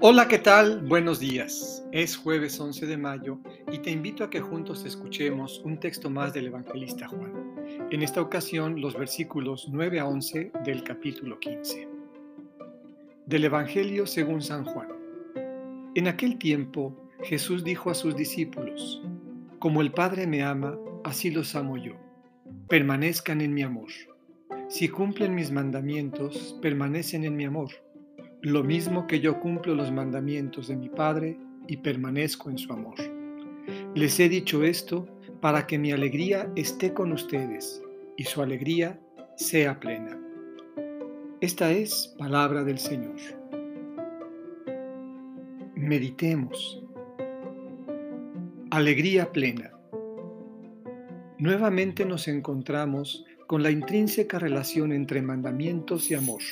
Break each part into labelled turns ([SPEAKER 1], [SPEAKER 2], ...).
[SPEAKER 1] Hola, ¿qué tal? Buenos días. Es jueves 11 de mayo y te invito a que juntos escuchemos un texto más del evangelista Juan. En esta ocasión, los versículos 9 a 11 del capítulo 15. Del Evangelio según San Juan. En aquel tiempo, Jesús dijo a sus discípulos, Como el Padre me ama, así los amo yo. Permanezcan en mi amor. Si cumplen mis mandamientos, permanecen en mi amor lo mismo que yo cumplo los mandamientos de mi Padre y permanezco en su amor. Les he dicho esto para que mi alegría esté con ustedes y su alegría sea plena. Esta es palabra del Señor. Meditemos. Alegría plena. Nuevamente nos encontramos con la intrínseca relación entre mandamientos y amor.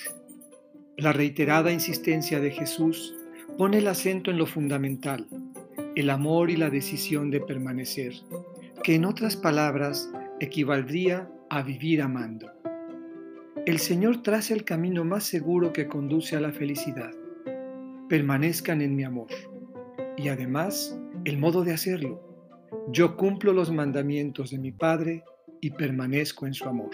[SPEAKER 1] La reiterada insistencia de Jesús pone el acento en lo fundamental, el amor y la decisión de permanecer, que en otras palabras equivaldría a vivir amando. El Señor traza el camino más seguro que conduce a la felicidad. Permanezcan en mi amor. Y además, el modo de hacerlo. Yo cumplo los mandamientos de mi Padre y permanezco en su amor.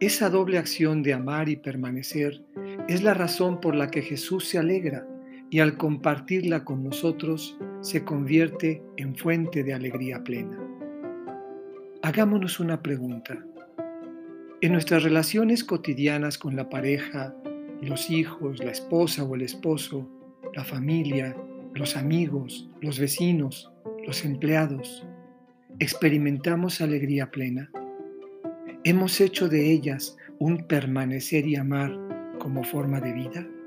[SPEAKER 1] Esa doble acción de amar y permanecer es la razón por la que Jesús se alegra y al compartirla con nosotros se convierte en fuente de alegría plena. Hagámonos una pregunta. En nuestras relaciones cotidianas con la pareja, los hijos, la esposa o el esposo, la familia, los amigos, los vecinos, los empleados, ¿experimentamos alegría plena? ¿Hemos hecho de ellas un permanecer y amar como forma de vida?